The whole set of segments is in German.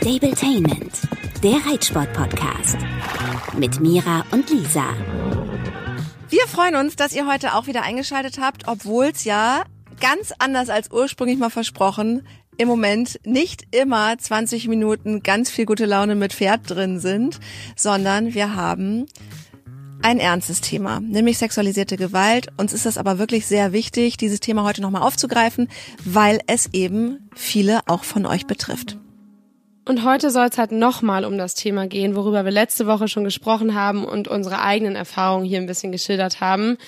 Stabletainment, der Reitsport-Podcast. Mit Mira und Lisa. Wir freuen uns, dass ihr heute auch wieder eingeschaltet habt, obwohl es ja ganz anders als ursprünglich mal versprochen im Moment nicht immer 20 Minuten ganz viel gute Laune mit Pferd drin sind, sondern wir haben ein ernstes Thema, nämlich sexualisierte Gewalt. Uns ist das aber wirklich sehr wichtig, dieses Thema heute nochmal aufzugreifen, weil es eben viele auch von euch betrifft. Und heute soll es halt nochmal um das Thema gehen, worüber wir letzte Woche schon gesprochen haben und unsere eigenen Erfahrungen hier ein bisschen geschildert haben.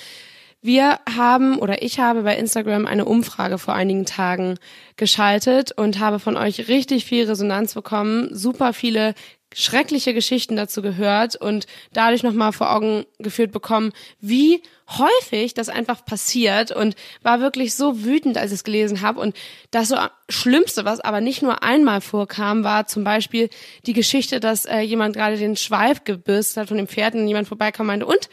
Wir haben oder ich habe bei Instagram eine Umfrage vor einigen Tagen geschaltet und habe von euch richtig viel Resonanz bekommen, super viele schreckliche Geschichten dazu gehört und dadurch nochmal vor Augen geführt bekommen, wie häufig das einfach passiert und war wirklich so wütend, als ich es gelesen habe. Und das so Schlimmste, was aber nicht nur einmal vorkam, war zum Beispiel die Geschichte, dass äh, jemand gerade den Schweif gebürstet hat von dem Pferd und jemand vorbeikam und meinte, und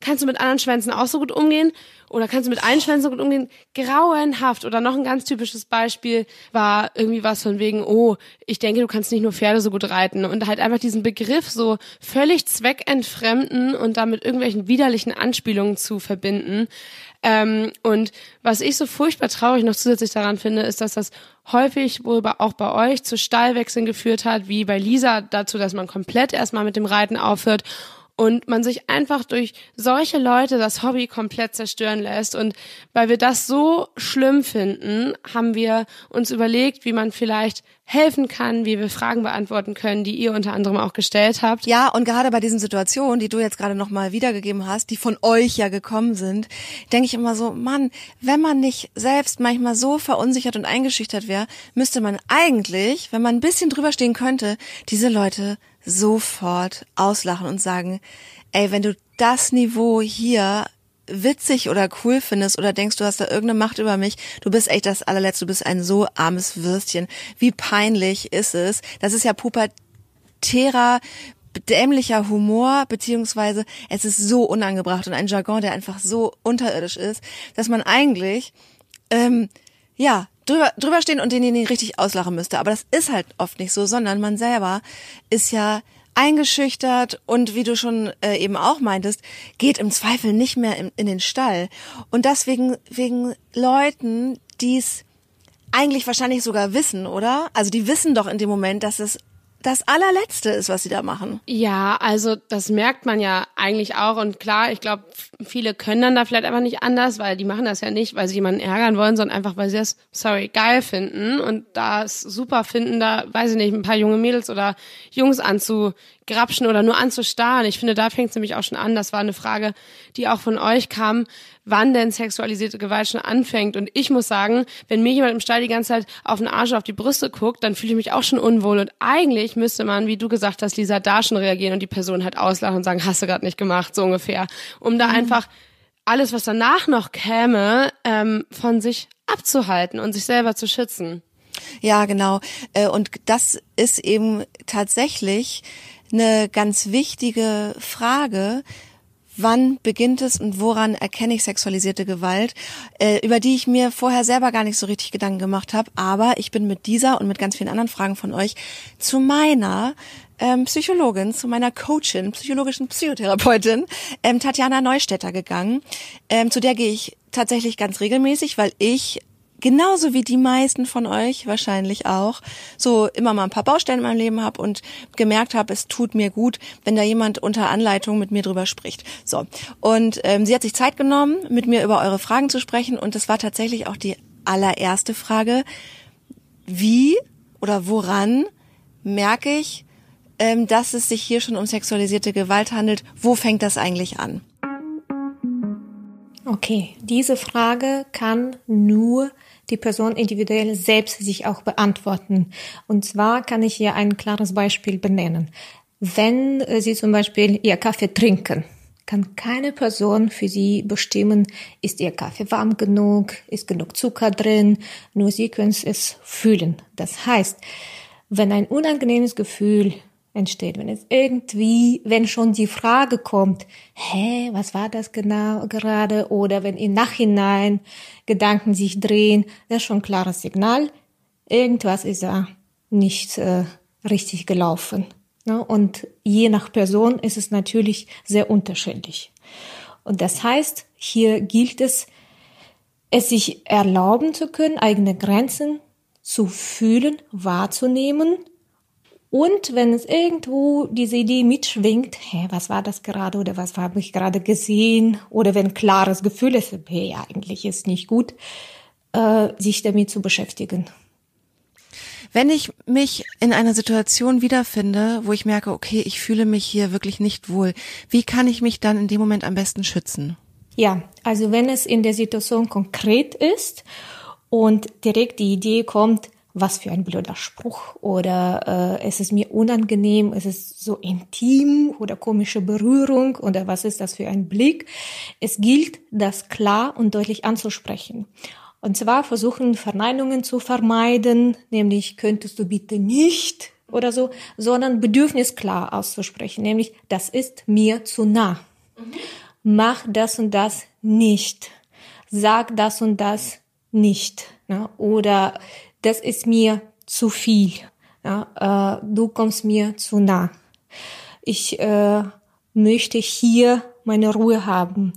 kannst du mit anderen Schwänzen auch so gut umgehen? Oder kannst du mit allen Schwänzen so gut umgehen? Grauenhaft. Oder noch ein ganz typisches Beispiel war irgendwie was von wegen, oh, ich denke, du kannst nicht nur Pferde so gut reiten. Und halt einfach diesen Begriff so völlig zweckentfremden und damit irgendwelchen widerlichen Anspielungen zu verbinden. Ähm, und was ich so furchtbar traurig noch zusätzlich daran finde, ist, dass das häufig wohl auch bei euch zu Stallwechseln geführt hat, wie bei Lisa dazu, dass man komplett erstmal mit dem Reiten aufhört und man sich einfach durch solche Leute das Hobby komplett zerstören lässt. Und weil wir das so schlimm finden, haben wir uns überlegt, wie man vielleicht helfen kann, wie wir Fragen beantworten können, die ihr unter anderem auch gestellt habt. Ja, und gerade bei diesen Situationen, die du jetzt gerade nochmal wiedergegeben hast, die von euch ja gekommen sind, denke ich immer so, Mann, wenn man nicht selbst manchmal so verunsichert und eingeschüchtert wäre, müsste man eigentlich, wenn man ein bisschen drüber stehen könnte, diese Leute sofort auslachen und sagen, ey, wenn du das Niveau hier witzig oder cool findest oder denkst, du hast da irgendeine Macht über mich, du bist echt das allerletzte, du bist ein so armes Würstchen. Wie peinlich ist es? Das ist ja pubertärer, dämlicher Humor, beziehungsweise es ist so unangebracht und ein Jargon, der einfach so unterirdisch ist, dass man eigentlich, ähm, ja, drüber, drüber stehen und denjenigen richtig auslachen müsste. Aber das ist halt oft nicht so, sondern man selber ist ja eingeschüchtert und wie du schon äh, eben auch meintest, geht im Zweifel nicht mehr in, in den Stall. Und deswegen wegen Leuten, die es eigentlich wahrscheinlich sogar wissen, oder? Also die wissen doch in dem Moment, dass es das allerletzte ist, was sie da machen. Ja, also das merkt man ja eigentlich auch und klar, ich glaube, viele können dann da vielleicht einfach nicht anders, weil die machen das ja nicht, weil sie jemanden ärgern wollen, sondern einfach, weil sie das, sorry, geil finden und das super finden, da, weiß ich nicht, ein paar junge Mädels oder Jungs anzugrapschen oder nur anzustarren. Ich finde, da fängt es nämlich auch schon an. Das war eine Frage, die auch von euch kam wann denn sexualisierte Gewalt schon anfängt. Und ich muss sagen, wenn mir jemand im Stall die ganze Zeit auf den Arsch, auf die Brüste guckt, dann fühle ich mich auch schon unwohl. Und eigentlich müsste man, wie du gesagt hast, Lisa, da schon reagieren und die Person halt auslachen und sagen, hast du gerade nicht gemacht, so ungefähr. Um da mhm. einfach alles, was danach noch käme, ähm, von sich abzuhalten und sich selber zu schützen. Ja, genau. Äh, und das ist eben tatsächlich eine ganz wichtige Frage, wann beginnt es und woran erkenne ich sexualisierte Gewalt, äh, über die ich mir vorher selber gar nicht so richtig Gedanken gemacht habe. Aber ich bin mit dieser und mit ganz vielen anderen Fragen von euch zu meiner ähm, Psychologin, zu meiner Coachin, psychologischen Psychotherapeutin, ähm, Tatjana Neustädter gegangen. Ähm, zu der gehe ich tatsächlich ganz regelmäßig, weil ich genauso wie die meisten von euch wahrscheinlich auch, so immer mal ein paar Baustellen in meinem Leben habe und gemerkt habe, es tut mir gut, wenn da jemand unter Anleitung mit mir drüber spricht. So. Und ähm, sie hat sich Zeit genommen, mit mir über eure Fragen zu sprechen und das war tatsächlich auch die allererste Frage. Wie oder woran merke ich, ähm, dass es sich hier schon um sexualisierte Gewalt handelt? Wo fängt das eigentlich an? Okay, diese Frage kann nur die Person individuell selbst sich auch beantworten. Und zwar kann ich hier ein klares Beispiel benennen. Wenn äh, Sie zum Beispiel Ihr Kaffee trinken, kann keine Person für Sie bestimmen, ist Ihr Kaffee warm genug, ist genug Zucker drin, nur Sie können es fühlen. Das heißt, wenn ein unangenehmes Gefühl entsteht, wenn es irgendwie, wenn schon die Frage kommt, hä, was war das genau gerade, oder wenn im Nachhinein Gedanken sich drehen, das ist schon ein klares Signal, irgendwas ist da nicht äh, richtig gelaufen. Ne? Und je nach Person ist es natürlich sehr unterschiedlich. Und das heißt, hier gilt es, es sich erlauben zu können, eigene Grenzen zu fühlen, wahrzunehmen. Und wenn es irgendwo diese Idee mitschwingt, hä, was war das gerade oder was habe ich gerade gesehen? Oder wenn klares Gefühl ist, hey, eigentlich ist nicht gut, äh, sich damit zu beschäftigen. Wenn ich mich in einer Situation wiederfinde, wo ich merke, okay, ich fühle mich hier wirklich nicht wohl, wie kann ich mich dann in dem Moment am besten schützen? Ja, also wenn es in der Situation konkret ist und direkt die Idee kommt, was für ein blöder Spruch oder äh, es ist mir unangenehm, es ist so intim oder komische Berührung oder was ist das für ein Blick. Es gilt, das klar und deutlich anzusprechen. Und zwar versuchen Verneinungen zu vermeiden, nämlich könntest du bitte nicht oder so, sondern Bedürfnis klar auszusprechen, nämlich das ist mir zu nah. Mhm. Mach das und das nicht. Sag das und das nicht. Ne? Oder das ist mir zu viel. Ja? Äh, du kommst mir zu nah. Ich äh, möchte hier meine Ruhe haben.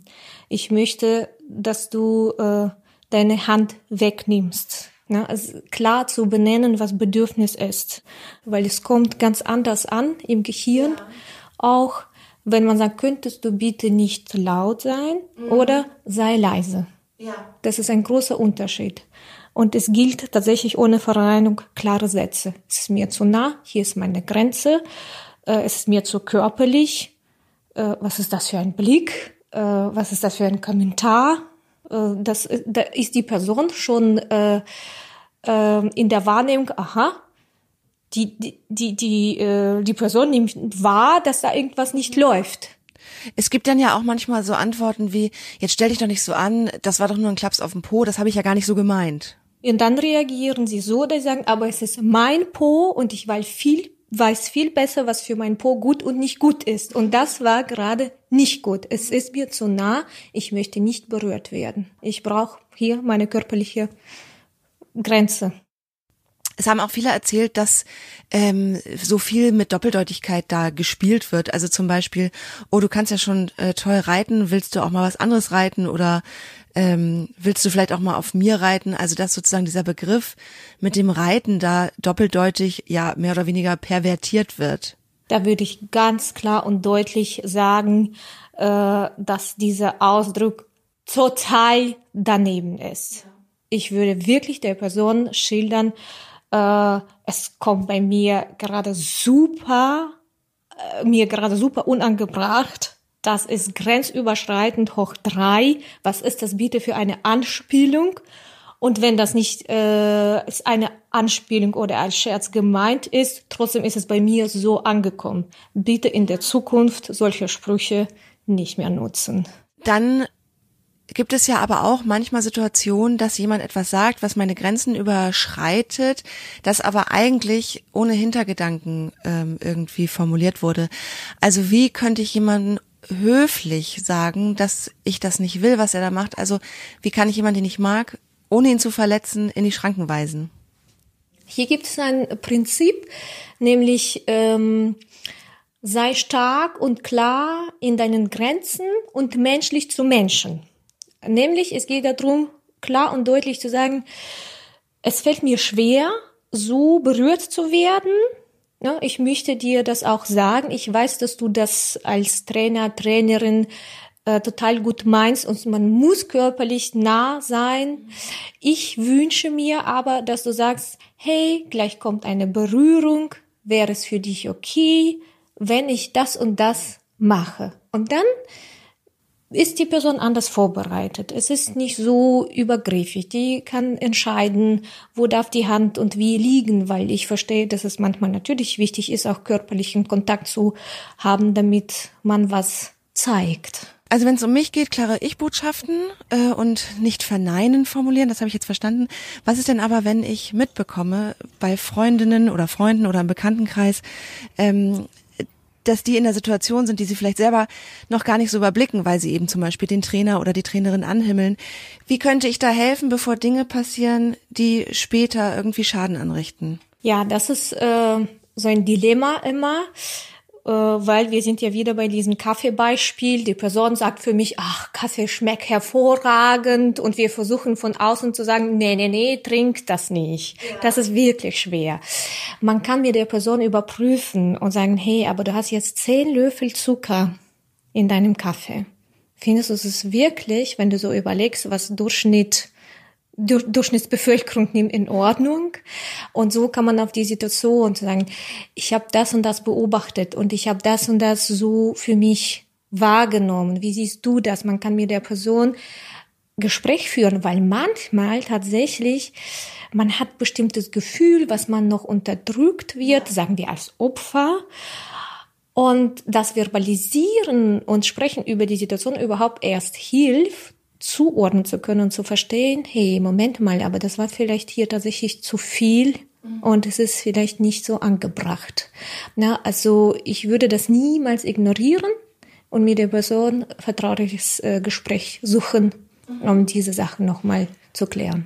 Ich möchte, dass du äh, deine Hand wegnimmst. Ne? Also klar zu benennen, was Bedürfnis ist, weil es kommt ganz anders an im Gehirn. Ja. Auch wenn man sagt, könntest du bitte nicht laut sein mhm. oder sei leise. Ja. Das ist ein großer Unterschied. Und es gilt tatsächlich ohne Verneinung klare Sätze. Es ist mir zu nah, hier ist meine Grenze, äh, es ist mir zu körperlich, äh, was ist das für ein Blick, äh, was ist das für ein Kommentar, äh, das, da ist die Person schon äh, äh, in der Wahrnehmung, aha, die, die, die, die, äh, die Person nimmt wahr, dass da irgendwas nicht läuft. Es gibt dann ja auch manchmal so Antworten wie, jetzt stell dich doch nicht so an, das war doch nur ein Klaps auf dem Po, das habe ich ja gar nicht so gemeint. Und dann reagieren sie so, dass sie sagen, aber es ist mein Po und ich weiß viel weiß viel besser, was für mein Po gut und nicht gut ist. Und das war gerade nicht gut. Es ist mir zu nah. Ich möchte nicht berührt werden. Ich brauche hier meine körperliche Grenze. Es haben auch viele erzählt, dass ähm, so viel mit Doppeldeutigkeit da gespielt wird. Also zum Beispiel, oh, du kannst ja schon äh, toll reiten, willst du auch mal was anderes reiten oder ähm, willst du vielleicht auch mal auf mir reiten? Also dass sozusagen dieser Begriff mit dem Reiten da doppeldeutig ja mehr oder weniger pervertiert wird. Da würde ich ganz klar und deutlich sagen, äh, dass dieser Ausdruck total daneben ist. Ich würde wirklich der Person schildern, äh, es kommt bei mir gerade super, äh, mir gerade super unangebracht das ist grenzüberschreitend hoch drei. Was ist das bitte für eine Anspielung? Und wenn das nicht äh, ist eine Anspielung oder als Scherz gemeint ist, trotzdem ist es bei mir so angekommen. Bitte in der Zukunft solche Sprüche nicht mehr nutzen. Dann gibt es ja aber auch manchmal Situationen, dass jemand etwas sagt, was meine Grenzen überschreitet, das aber eigentlich ohne Hintergedanken ähm, irgendwie formuliert wurde. Also wie könnte ich jemanden höflich sagen, dass ich das nicht will, was er da macht. Also wie kann ich jemanden, den ich mag, ohne ihn zu verletzen, in die Schranken weisen? Hier gibt es ein Prinzip, nämlich ähm, sei stark und klar in deinen Grenzen und menschlich zu Menschen. Nämlich es geht darum, klar und deutlich zu sagen, es fällt mir schwer, so berührt zu werden, Ne? Ich möchte dir das auch sagen. Ich weiß, dass du das als Trainer, Trainerin äh, total gut meinst und man muss körperlich nah sein. Ich wünsche mir aber, dass du sagst, hey, gleich kommt eine Berührung, wäre es für dich okay, wenn ich das und das mache. Und dann ist die Person anders vorbereitet. Es ist nicht so übergriffig. Die kann entscheiden, wo darf die Hand und wie liegen, weil ich verstehe, dass es manchmal natürlich wichtig ist, auch körperlichen Kontakt zu haben, damit man was zeigt. Also wenn es um mich geht, klare Ich-Botschaften äh, und nicht verneinen formulieren, das habe ich jetzt verstanden. Was ist denn aber, wenn ich mitbekomme bei Freundinnen oder Freunden oder im Bekanntenkreis, ähm, dass die in der Situation sind, die sie vielleicht selber noch gar nicht so überblicken, weil sie eben zum Beispiel den Trainer oder die Trainerin anhimmeln. Wie könnte ich da helfen, bevor Dinge passieren, die später irgendwie Schaden anrichten? Ja, das ist äh, so ein Dilemma immer, weil wir sind ja wieder bei diesem Kaffeebeispiel. Die Person sagt für mich, ach, Kaffee schmeckt hervorragend und wir versuchen von außen zu sagen, nee, nee, nee, trink das nicht. Ja. Das ist wirklich schwer. Man kann mit der Person überprüfen und sagen, hey, aber du hast jetzt zehn Löffel Zucker in deinem Kaffee. Findest du es wirklich, wenn du so überlegst, was Durchschnitt Durchschnittsbevölkerung nimmt in Ordnung. Und so kann man auf die Situation sagen, ich habe das und das beobachtet und ich habe das und das so für mich wahrgenommen. Wie siehst du das? Man kann mit der Person Gespräch führen, weil manchmal tatsächlich man hat bestimmtes Gefühl, was man noch unterdrückt wird, sagen wir als Opfer. Und das Verbalisieren und Sprechen über die Situation überhaupt erst hilft, zuordnen zu können und zu verstehen, hey, Moment mal, aber das war vielleicht hier tatsächlich zu viel und es ist vielleicht nicht so angebracht. Na, also ich würde das niemals ignorieren und mit der Person vertrauliches äh, Gespräch suchen, um diese Sachen nochmal zu klären.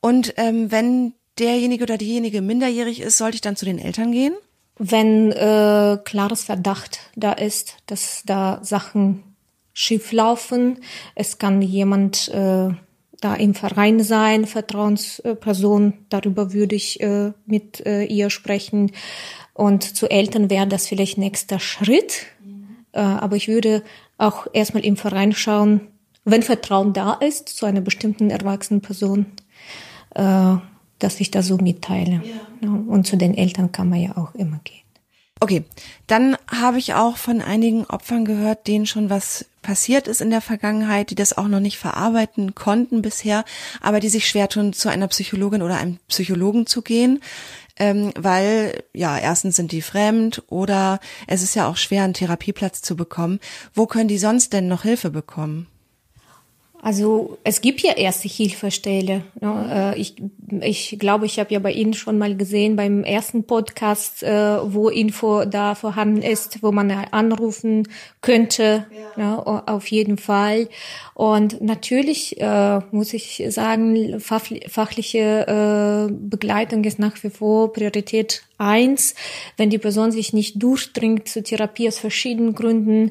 Und ähm, wenn derjenige oder diejenige minderjährig ist, sollte ich dann zu den Eltern gehen? Wenn äh, klares Verdacht da ist, dass da Sachen schief laufen. Es kann jemand äh, da im Verein sein, Vertrauensperson, darüber würde ich äh, mit äh, ihr sprechen. Und zu Eltern wäre das vielleicht nächster Schritt. Äh, aber ich würde auch erstmal im Verein schauen, wenn Vertrauen da ist zu einer bestimmten erwachsenen Person, äh, dass ich das so mitteile. Ja. Und zu den Eltern kann man ja auch immer gehen. Okay, dann habe ich auch von einigen Opfern gehört, denen schon was passiert ist in der Vergangenheit, die das auch noch nicht verarbeiten konnten bisher, aber die sich schwer tun, zu einer Psychologin oder einem Psychologen zu gehen, ähm, weil ja erstens sind die fremd oder es ist ja auch schwer, einen Therapieplatz zu bekommen. Wo können die sonst denn noch Hilfe bekommen? Also es gibt ja erste Hilfestelle. Ne? Äh, ich, ich glaube, ich habe ja bei Ihnen schon mal gesehen beim ersten Podcast, äh, wo Info da vorhanden ist, wo man anrufen könnte. Ja. Ne? Auf jeden Fall. Und natürlich äh, muss ich sagen, fachliche Begleitung ist nach wie vor Priorität eins. Wenn die Person sich nicht durchdringt zur Therapie aus verschiedenen Gründen,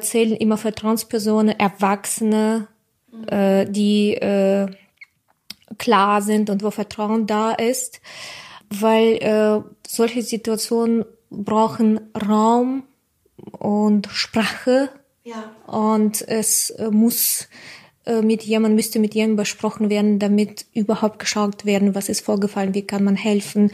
zählen immer Vertrauenspersonen, Erwachsene, äh, die äh, klar sind und wo Vertrauen da ist, weil äh, solche Situationen brauchen Raum und Sprache ja. und es äh, muss äh, mit jemandem, müsste mit jemandem besprochen werden, damit überhaupt geschaut werden, was ist vorgefallen, wie kann man helfen.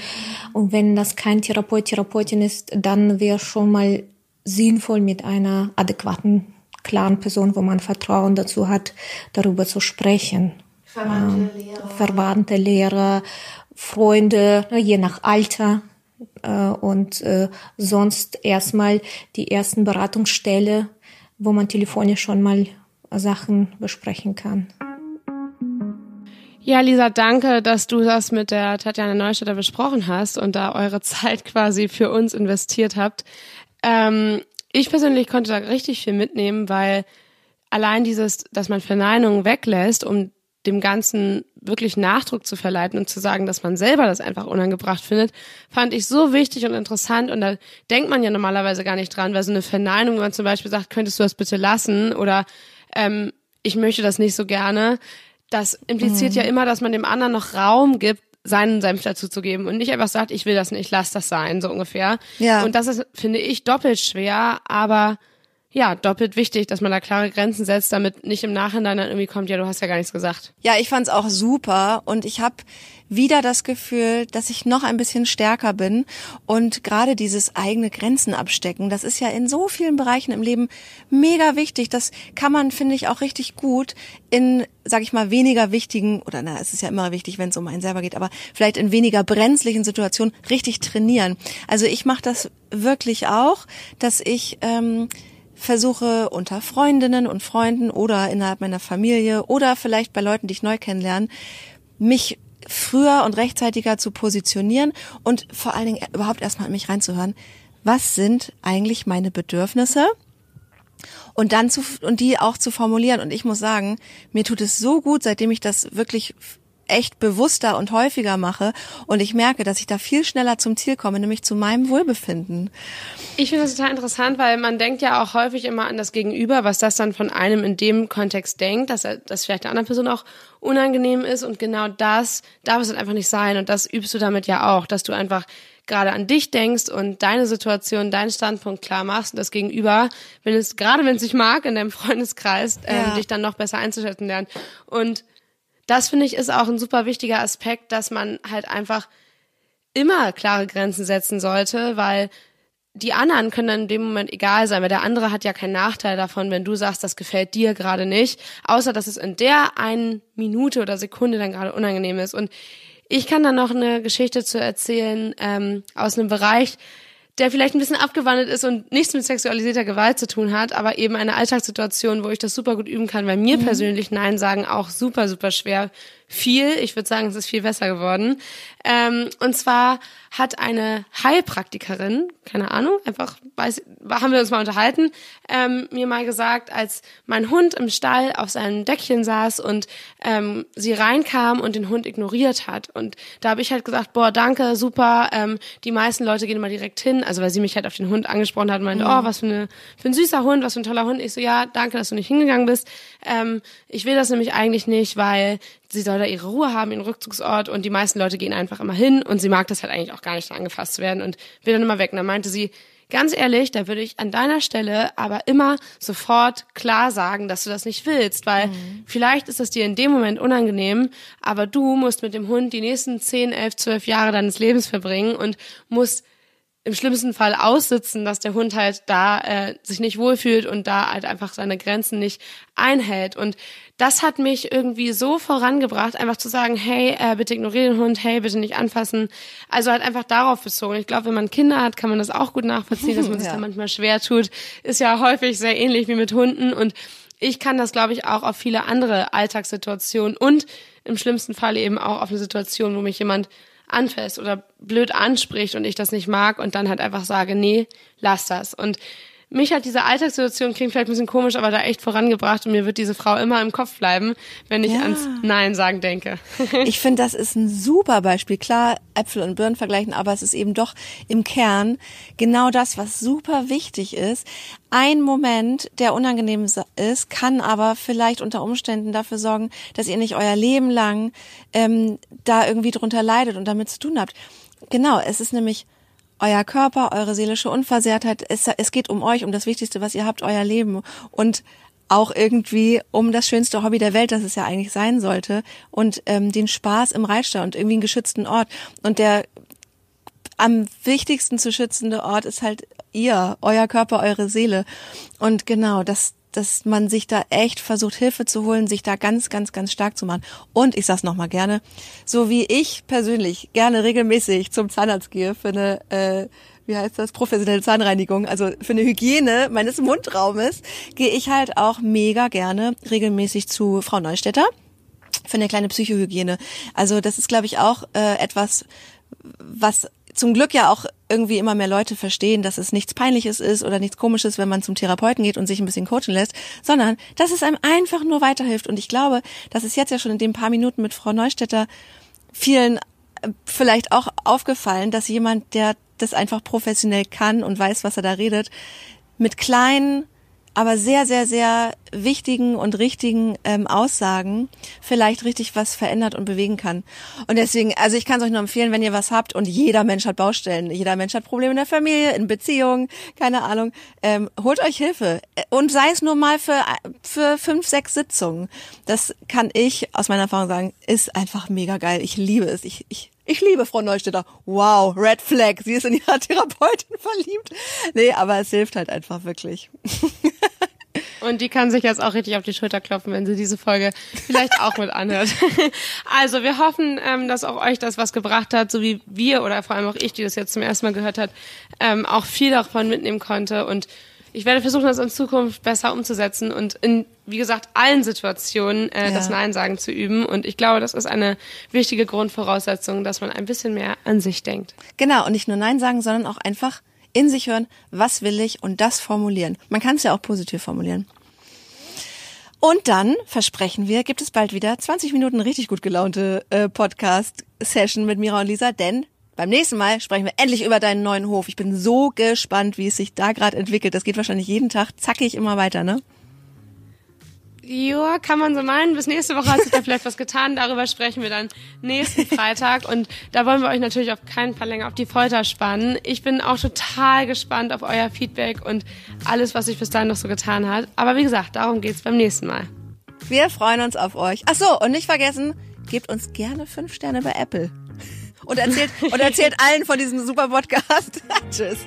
Und wenn das kein Therapeut, Therapeutin ist, dann wäre schon mal sinnvoll mit einer adäquaten klaren Person, wo man Vertrauen dazu hat, darüber zu sprechen. Verwandte Lehrer. Verwandte Lehrer, Freunde, je nach Alter. Äh, und äh, sonst erstmal die ersten Beratungsstelle, wo man telefonisch schon mal Sachen besprechen kann. Ja, Lisa, danke, dass du das mit der Tatjana Neustädter besprochen hast und da eure Zeit quasi für uns investiert habt. Ähm, ich persönlich konnte da richtig viel mitnehmen, weil allein dieses, dass man Verneinungen weglässt, um dem Ganzen wirklich Nachdruck zu verleiten und zu sagen, dass man selber das einfach unangebracht findet, fand ich so wichtig und interessant. Und da denkt man ja normalerweise gar nicht dran, weil so eine Verneinung, wenn man zum Beispiel sagt, könntest du das bitte lassen oder ähm, ich möchte das nicht so gerne, das impliziert mhm. ja immer, dass man dem anderen noch Raum gibt, seinen Senf dazu zu geben und nicht einfach sagt, ich will das nicht, lass das sein, so ungefähr. Ja. Und das ist, finde ich, doppelt schwer, aber ja, doppelt wichtig, dass man da klare Grenzen setzt, damit nicht im Nachhinein dann irgendwie kommt, ja, du hast ja gar nichts gesagt. Ja, ich fand's auch super und ich habe wieder das Gefühl, dass ich noch ein bisschen stärker bin und gerade dieses eigene Grenzen abstecken, das ist ja in so vielen Bereichen im Leben mega wichtig. Das kann man, finde ich, auch richtig gut in, sag ich mal, weniger wichtigen, oder na, es ist ja immer wichtig, wenn es um einen selber geht, aber vielleicht in weniger brenzlichen Situationen richtig trainieren. Also ich mache das wirklich auch, dass ich ähm, versuche unter Freundinnen und Freunden oder innerhalb meiner Familie oder vielleicht bei Leuten, die ich neu kennenlerne, mich früher und rechtzeitiger zu positionieren und vor allen Dingen überhaupt erstmal in mich reinzuhören. Was sind eigentlich meine Bedürfnisse? Und dann zu, und die auch zu formulieren. Und ich muss sagen, mir tut es so gut, seitdem ich das wirklich echt bewusster und häufiger mache und ich merke, dass ich da viel schneller zum Ziel komme, nämlich zu meinem Wohlbefinden. Ich finde das total interessant, weil man denkt ja auch häufig immer an das Gegenüber, was das dann von einem in dem Kontext denkt, dass das vielleicht der anderen Person auch unangenehm ist und genau das darf es halt einfach nicht sein und das übst du damit ja auch, dass du einfach gerade an dich denkst und deine Situation, deinen Standpunkt klar machst und das Gegenüber, wenn es, gerade wenn es sich mag, in deinem Freundeskreis, ähm, ja. dich dann noch besser einzuschätzen lernt. Und das finde ich ist auch ein super wichtiger Aspekt, dass man halt einfach immer klare Grenzen setzen sollte, weil die anderen können dann in dem Moment egal sein, weil der andere hat ja keinen Nachteil davon, wenn du sagst, das gefällt dir gerade nicht, außer dass es in der einen Minute oder Sekunde dann gerade unangenehm ist. Und ich kann dann noch eine Geschichte zu erzählen ähm, aus einem Bereich, der vielleicht ein bisschen abgewandelt ist und nichts mit sexualisierter Gewalt zu tun hat, aber eben eine Alltagssituation, wo ich das super gut üben kann, weil mir mhm. persönlich Nein sagen auch super, super schwer viel. Ich würde sagen, es ist viel besser geworden. Ähm, und zwar hat eine Heilpraktikerin, keine Ahnung, einfach weiß, haben wir uns mal unterhalten, ähm, mir mal gesagt, als mein Hund im Stall auf seinem Deckchen saß und ähm, sie reinkam und den Hund ignoriert hat. Und da habe ich halt gesagt, boah, danke, super. Ähm, die meisten Leute gehen immer direkt hin, also weil sie mich halt auf den Hund angesprochen hat und meinte, mhm. oh, was für, eine, für ein süßer Hund, was für ein toller Hund. Ich so, ja, danke, dass du nicht hingegangen bist. Ähm, ich will das nämlich eigentlich nicht, weil sie soll da ihre Ruhe haben, ihren Rückzugsort und die meisten Leute gehen einfach immer hin und sie mag das halt eigentlich auch gar nicht angefasst zu werden und will dann immer weg. Und dann meinte sie, ganz ehrlich, da würde ich an deiner Stelle aber immer sofort klar sagen, dass du das nicht willst, weil mhm. vielleicht ist es dir in dem Moment unangenehm, aber du musst mit dem Hund die nächsten 10, 11, 12 Jahre deines Lebens verbringen und musst im schlimmsten Fall aussitzen, dass der Hund halt da äh, sich nicht wohlfühlt und da halt einfach seine Grenzen nicht einhält. Und das hat mich irgendwie so vorangebracht, einfach zu sagen, hey, äh, bitte ignoriere den Hund, hey, bitte nicht anfassen. Also halt einfach darauf bezogen. Ich glaube, wenn man Kinder hat, kann man das auch gut nachvollziehen, dass man sich ja. da manchmal schwer tut. Ist ja häufig sehr ähnlich wie mit Hunden und ich kann das, glaube ich, auch auf viele andere Alltagssituationen und im schlimmsten Fall eben auch auf eine Situation, wo mich jemand anfasst oder blöd anspricht und ich das nicht mag und dann halt einfach sage, nee, lass das. Und mich hat diese Alltagssituation, klingt vielleicht ein bisschen komisch, aber da echt vorangebracht und mir wird diese Frau immer im Kopf bleiben, wenn ich ja. ans Nein sagen denke. ich finde, das ist ein super Beispiel. Klar, Äpfel und Birnen vergleichen, aber es ist eben doch im Kern genau das, was super wichtig ist. Ein Moment, der unangenehm ist, kann aber vielleicht unter Umständen dafür sorgen, dass ihr nicht euer Leben lang ähm, da irgendwie drunter leidet und damit zu tun habt. Genau, es ist nämlich euer Körper, eure seelische Unversehrtheit. Es, es geht um euch, um das Wichtigste, was ihr habt, euer Leben. Und auch irgendwie um das schönste Hobby der Welt, das es ja eigentlich sein sollte, und ähm, den Spaß im Reitstall und irgendwie einen geschützten Ort. Und der am wichtigsten zu schützende Ort ist halt ihr, euer Körper, eure Seele. Und genau, das, dass man sich da echt versucht, Hilfe zu holen, sich da ganz, ganz, ganz stark zu machen. Und ich sag's nochmal gerne, so wie ich persönlich gerne regelmäßig zum Zahnarzt gehe für eine, äh, wie heißt das, professionelle Zahnreinigung, also für eine Hygiene meines Mundraumes, gehe ich halt auch mega gerne regelmäßig zu Frau Neustädter für eine kleine Psychohygiene. Also das ist, glaube ich, auch äh, etwas, was zum Glück ja auch irgendwie immer mehr Leute verstehen, dass es nichts Peinliches ist oder nichts Komisches, wenn man zum Therapeuten geht und sich ein bisschen coachen lässt, sondern dass es einem einfach nur weiterhilft. Und ich glaube, das ist jetzt ja schon in den paar Minuten mit Frau Neustädter vielen äh, vielleicht auch aufgefallen, dass jemand, der das einfach professionell kann und weiß, was er da redet, mit kleinen aber sehr, sehr, sehr wichtigen und richtigen ähm, Aussagen vielleicht richtig was verändert und bewegen kann. Und deswegen, also ich kann es euch nur empfehlen, wenn ihr was habt und jeder Mensch hat Baustellen, jeder Mensch hat Probleme in der Familie, in Beziehungen, keine Ahnung, ähm, holt euch Hilfe und sei es nur mal für für fünf, sechs Sitzungen. Das kann ich aus meiner Erfahrung sagen, ist einfach mega geil. Ich liebe es. Ich, ich ich liebe Frau Neustädter. Wow, Red Flag. Sie ist in ihrer Therapeutin verliebt. Nee, aber es hilft halt einfach wirklich. Und die kann sich jetzt auch richtig auf die Schulter klopfen, wenn sie diese Folge vielleicht auch mit anhört. Also wir hoffen, ähm, dass auch euch das was gebracht hat, so wie wir oder vor allem auch ich, die das jetzt zum ersten Mal gehört hat, ähm, auch viel davon mitnehmen konnte. Und ich werde versuchen, das in Zukunft besser umzusetzen und in, wie gesagt, allen Situationen äh, ja. das Nein sagen zu üben. Und ich glaube, das ist eine wichtige Grundvoraussetzung, dass man ein bisschen mehr an sich denkt. Genau, und nicht nur Nein sagen, sondern auch einfach in sich hören, was will ich und das formulieren. Man kann es ja auch positiv formulieren. Und dann, versprechen wir, gibt es bald wieder 20 Minuten richtig gut gelaunte äh, Podcast-Session mit Mira und Lisa, denn beim nächsten Mal sprechen wir endlich über deinen neuen Hof. Ich bin so gespannt, wie es sich da gerade entwickelt. Das geht wahrscheinlich jeden Tag zackig immer weiter, ne? Ja, kann man so meinen. Bis nächste Woche hat sich da vielleicht was getan. Darüber sprechen wir dann nächsten Freitag. Und da wollen wir euch natürlich auf keinen Fall länger auf die Folter spannen. Ich bin auch total gespannt auf euer Feedback und alles, was sich bis dahin noch so getan hat. Aber wie gesagt, darum geht's beim nächsten Mal. Wir freuen uns auf euch. Ach so, und nicht vergessen, gebt uns gerne fünf Sterne bei Apple. Und erzählt, und erzählt allen von diesem super Podcast. Tschüss.